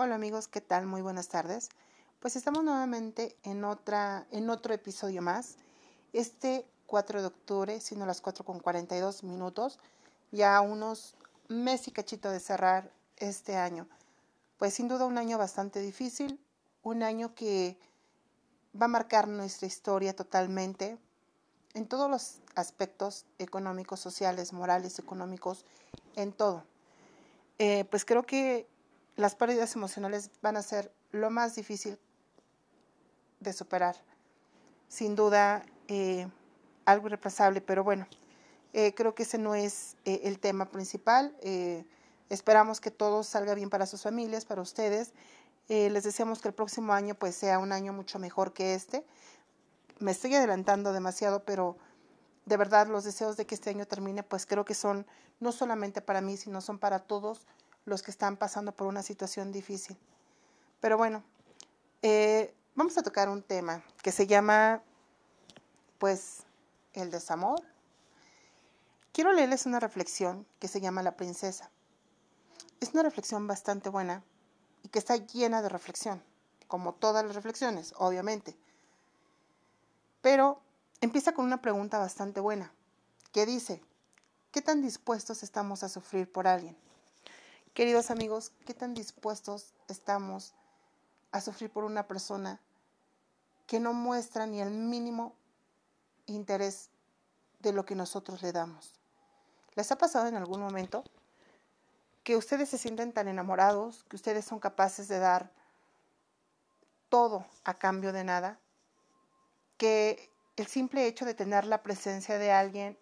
Hola amigos, ¿qué tal? Muy buenas tardes. Pues estamos nuevamente en, otra, en otro episodio más. Este 4 de octubre, siendo las 4 con 42 minutos, ya unos meses y cachito de cerrar este año. Pues sin duda un año bastante difícil, un año que va a marcar nuestra historia totalmente en todos los aspectos económicos, sociales, morales, económicos, en todo. Eh, pues creo que las pérdidas emocionales van a ser lo más difícil de superar. Sin duda, eh, algo irreemplazable, pero bueno, eh, creo que ese no es eh, el tema principal. esperamos que todo salga bien para sus familias, para ustedes. les deseamos que el próximo año pues sea un año mucho mejor que este. Me estoy adelantando demasiado, pero de verdad los deseos de que este año termine pues creo que son no solamente para mí, sino son para todos los que están pasando por una situación difícil. Pero bueno, eh, vamos a tocar un tema que se llama, pues, el desamor. Quiero leerles una reflexión que se llama La princesa. Es una reflexión bastante buena y que está llena de reflexión, como todas las reflexiones, obviamente. Pero empieza con una pregunta bastante buena, que dice, ¿qué tan dispuestos estamos a sufrir por alguien? Queridos amigos, ¿qué tan dispuestos estamos a sufrir por una persona que no muestra ni el mínimo interés de lo que nosotros le damos? ¿Les ha pasado en algún momento que ustedes se sienten tan enamorados, que ustedes son capaces de dar todo a cambio de nada? Que el simple hecho de tener la presencia de alguien,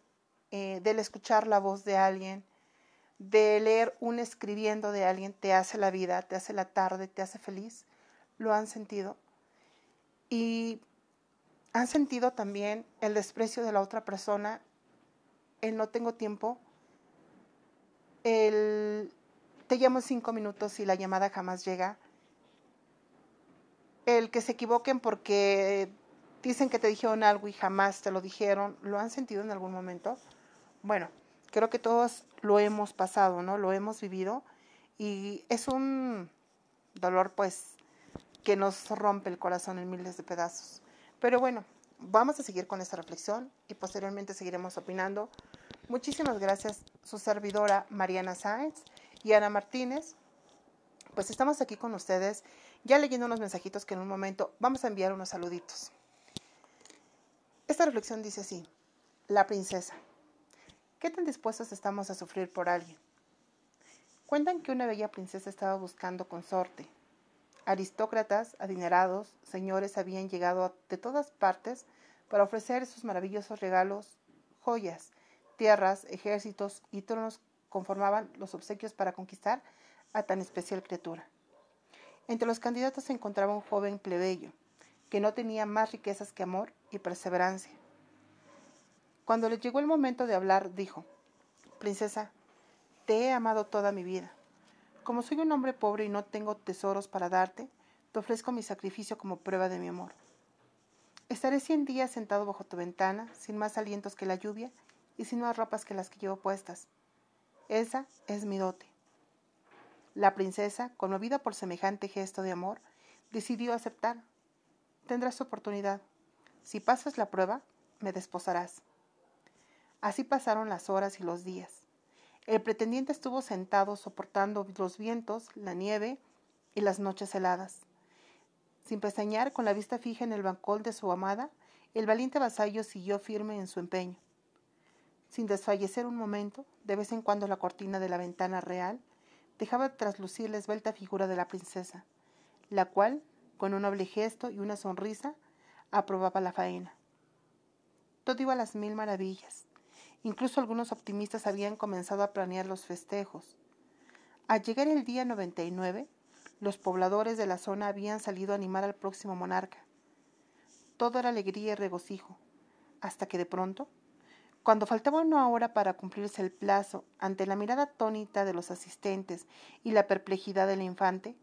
eh, del escuchar la voz de alguien, de leer un escribiendo de alguien te hace la vida, te hace la tarde, te hace feliz. ¿Lo han sentido? Y han sentido también el desprecio de la otra persona, el no tengo tiempo, el te llamo cinco minutos y la llamada jamás llega, el que se equivoquen porque dicen que te dijeron algo y jamás te lo dijeron, ¿lo han sentido en algún momento? Bueno, creo que todos lo hemos pasado, ¿no? Lo hemos vivido y es un dolor pues que nos rompe el corazón en miles de pedazos. Pero bueno, vamos a seguir con esta reflexión y posteriormente seguiremos opinando. Muchísimas gracias, su servidora Mariana Sáenz y Ana Martínez. Pues estamos aquí con ustedes, ya leyendo unos mensajitos que en un momento vamos a enviar unos saluditos. Esta reflexión dice así, la princesa. ¿Qué tan dispuestos estamos a sufrir por alguien? Cuentan que una bella princesa estaba buscando consorte. Aristócratas, adinerados, señores habían llegado de todas partes para ofrecer sus maravillosos regalos, joyas, tierras, ejércitos y tronos conformaban los obsequios para conquistar a tan especial criatura. Entre los candidatos se encontraba un joven plebeyo, que no tenía más riquezas que amor y perseverancia. Cuando le llegó el momento de hablar, dijo, Princesa, te he amado toda mi vida. Como soy un hombre pobre y no tengo tesoros para darte, te ofrezco mi sacrificio como prueba de mi amor. Estaré cien días sentado bajo tu ventana, sin más alientos que la lluvia y sin más ropas que las que llevo puestas. Esa es mi dote. La princesa, conmovida por semejante gesto de amor, decidió aceptar. Tendrás oportunidad. Si pasas la prueba, me desposarás. Así pasaron las horas y los días. El pretendiente estuvo sentado soportando los vientos, la nieve y las noches heladas. Sin pestañear, con la vista fija en el bancol de su amada, el valiente vasallo siguió firme en su empeño. Sin desfallecer un momento, de vez en cuando la cortina de la ventana real dejaba traslucir la esbelta figura de la princesa, la cual, con un noble gesto y una sonrisa, aprobaba la faena. Todo iba a las mil maravillas. Incluso algunos optimistas habían comenzado a planear los festejos. Al llegar el día 99, los pobladores de la zona habían salido a animar al próximo monarca. Todo era alegría y regocijo, hasta que de pronto, cuando faltaba una hora para cumplirse el plazo, ante la mirada atónita de los asistentes y la perplejidad del infante,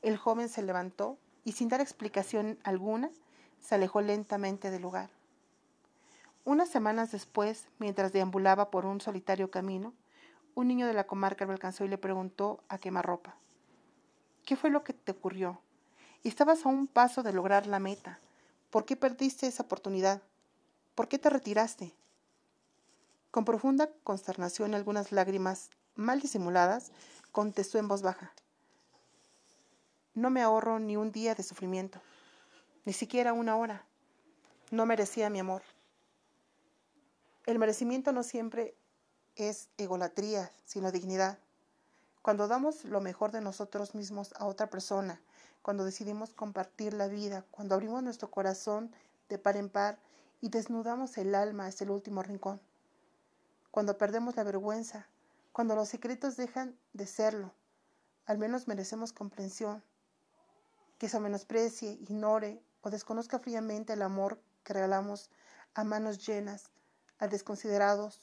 el joven se levantó y sin dar explicación alguna, se alejó lentamente del lugar. Unas semanas después, mientras deambulaba por un solitario camino, un niño de la comarca lo alcanzó y le preguntó a quemarropa. ¿Qué fue lo que te ocurrió? Estabas a un paso de lograr la meta. ¿Por qué perdiste esa oportunidad? ¿Por qué te retiraste? Con profunda consternación y algunas lágrimas mal disimuladas, contestó en voz baja. No me ahorro ni un día de sufrimiento, ni siquiera una hora. No merecía mi amor. El merecimiento no siempre es egolatría, sino dignidad. Cuando damos lo mejor de nosotros mismos a otra persona, cuando decidimos compartir la vida, cuando abrimos nuestro corazón de par en par y desnudamos el alma hasta el último rincón, cuando perdemos la vergüenza, cuando los secretos dejan de serlo, al menos merecemos comprensión, que se menosprecie, ignore o desconozca fríamente el amor que regalamos a manos llenas, a desconsiderados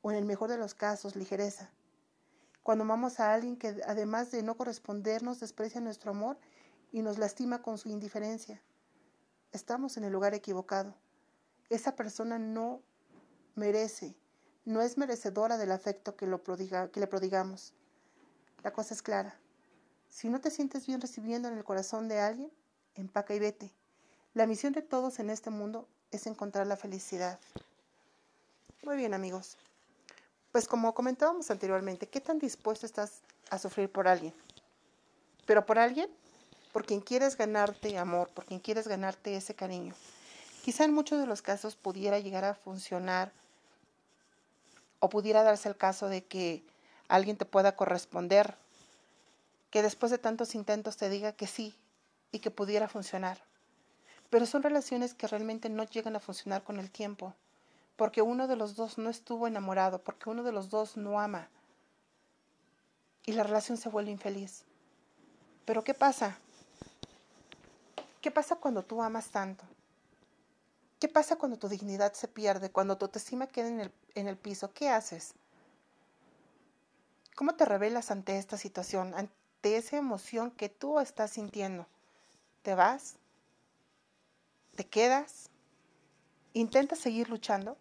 o en el mejor de los casos ligereza. Cuando amamos a alguien que además de no correspondernos desprecia nuestro amor y nos lastima con su indiferencia, estamos en el lugar equivocado. Esa persona no merece, no es merecedora del afecto que, que le prodigamos. La cosa es clara. Si no te sientes bien recibiendo en el corazón de alguien, empaca y vete. La misión de todos en este mundo es encontrar la felicidad. Muy bien amigos. Pues como comentábamos anteriormente, ¿qué tan dispuesto estás a sufrir por alguien? Pero por alguien, por quien quieres ganarte amor, por quien quieres ganarte ese cariño. Quizá en muchos de los casos pudiera llegar a funcionar o pudiera darse el caso de que alguien te pueda corresponder que después de tantos intentos te diga que sí y que pudiera funcionar. Pero son relaciones que realmente no llegan a funcionar con el tiempo, porque uno de los dos no estuvo enamorado, porque uno de los dos no ama. Y la relación se vuelve infeliz. Pero ¿qué pasa? ¿Qué pasa cuando tú amas tanto? ¿Qué pasa cuando tu dignidad se pierde, cuando tu autoestima queda en el, en el piso? ¿Qué haces? ¿Cómo te revelas ante esta situación, de esa emoción que tú estás sintiendo. ¿Te vas? ¿Te quedas? ¿Intentas seguir luchando?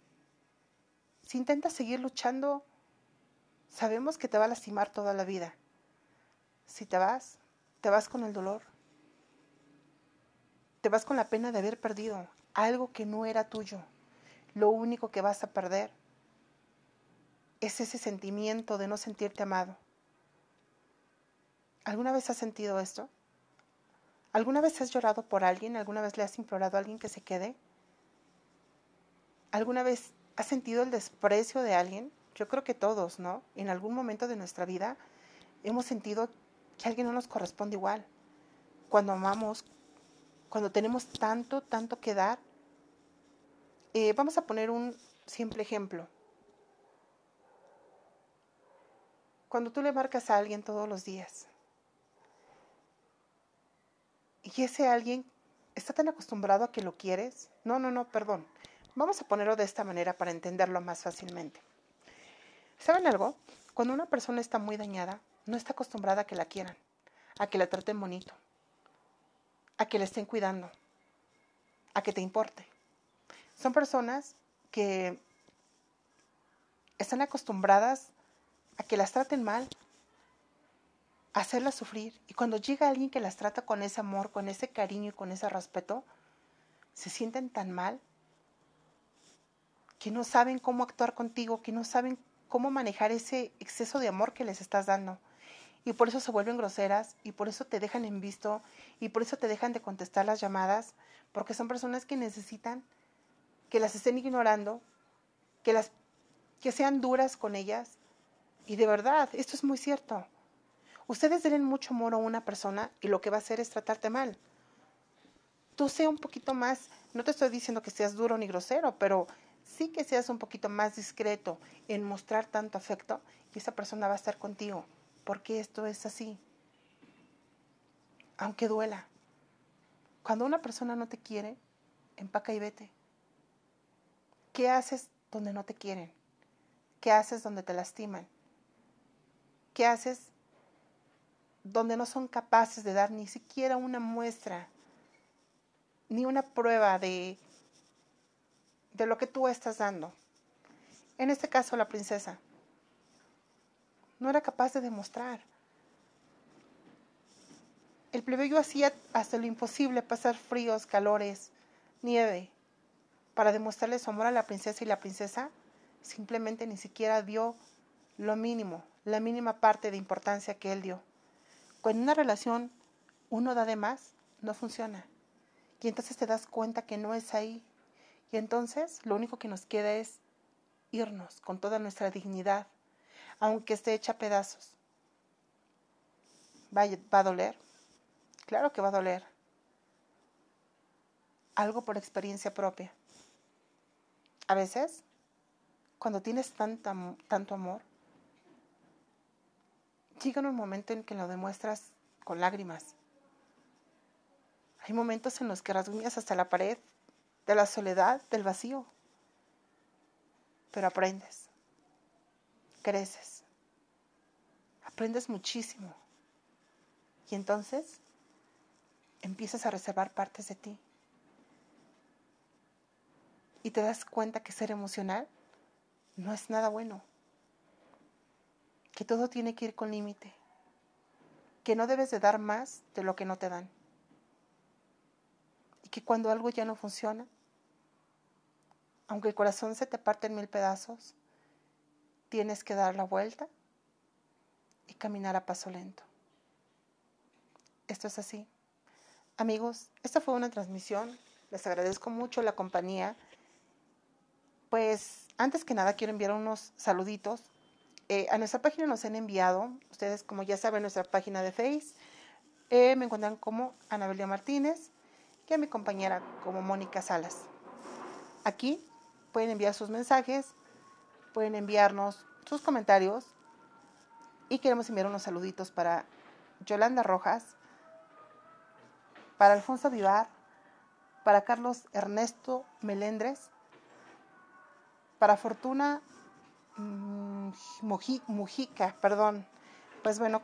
Si intentas seguir luchando, sabemos que te va a lastimar toda la vida. Si te vas, te vas con el dolor. Te vas con la pena de haber perdido algo que no era tuyo. Lo único que vas a perder es ese sentimiento de no sentirte amado. ¿Alguna vez has sentido esto? ¿Alguna vez has llorado por alguien? ¿Alguna vez le has implorado a alguien que se quede? ¿Alguna vez has sentido el desprecio de alguien? Yo creo que todos, ¿no? En algún momento de nuestra vida hemos sentido que alguien no nos corresponde igual. Cuando amamos, cuando tenemos tanto, tanto que dar. Eh, vamos a poner un simple ejemplo. Cuando tú le marcas a alguien todos los días, y ese alguien está tan acostumbrado a que lo quieres. No, no, no, perdón. Vamos a ponerlo de esta manera para entenderlo más fácilmente. ¿Saben algo? Cuando una persona está muy dañada, no está acostumbrada a que la quieran, a que la traten bonito, a que la estén cuidando, a que te importe. Son personas que están acostumbradas a que las traten mal, hacerlas sufrir. Y cuando llega alguien que las trata con ese amor, con ese cariño y con ese respeto, se sienten tan mal que no saben cómo actuar contigo, que no saben cómo manejar ese exceso de amor que les estás dando. Y por eso se vuelven groseras y por eso te dejan en visto y por eso te dejan de contestar las llamadas, porque son personas que necesitan que las estén ignorando, que las que sean duras con ellas. Y de verdad, esto es muy cierto. Ustedes den mucho amor a una persona y lo que va a hacer es tratarte mal. Tú sea un poquito más, no te estoy diciendo que seas duro ni grosero, pero sí que seas un poquito más discreto en mostrar tanto afecto y esa persona va a estar contigo, porque esto es así. Aunque duela. Cuando una persona no te quiere, empaca y vete. ¿Qué haces donde no te quieren? ¿Qué haces donde te lastiman? ¿Qué haces donde no son capaces de dar ni siquiera una muestra, ni una prueba de, de lo que tú estás dando. En este caso, la princesa no era capaz de demostrar. El plebeyo hacía hasta lo imposible pasar fríos, calores, nieve, para demostrarle su amor a la princesa y la princesa simplemente ni siquiera dio lo mínimo, la mínima parte de importancia que él dio. Cuando una relación uno da de más, no funciona. Y entonces te das cuenta que no es ahí. Y entonces lo único que nos queda es irnos con toda nuestra dignidad, aunque esté hecha a pedazos. ¿Va, ¿Va a doler? Claro que va a doler. Algo por experiencia propia. A veces, cuando tienes tanta, tanto amor, llega un momento en que lo demuestras con lágrimas. Hay momentos en los que rasguñas hasta la pared de la soledad, del vacío. Pero aprendes, creces, aprendes muchísimo. Y entonces empiezas a reservar partes de ti. Y te das cuenta que ser emocional no es nada bueno. Que todo tiene que ir con límite. Que no debes de dar más de lo que no te dan. Que cuando algo ya no funciona, aunque el corazón se te parte en mil pedazos, tienes que dar la vuelta y caminar a paso lento. Esto es así. Amigos, esta fue una transmisión. Les agradezco mucho la compañía. Pues antes que nada quiero enviar unos saluditos. Eh, a nuestra página nos han enviado, ustedes como ya saben, nuestra página de Face, eh, me encuentran como Anabelia Martínez y a mi compañera como Mónica Salas. Aquí pueden enviar sus mensajes, pueden enviarnos sus comentarios y queremos enviar unos saluditos para Yolanda Rojas, para Alfonso Vivar, para Carlos Ernesto Melendres, para Fortuna mm, Mujica, perdón. Pues bueno,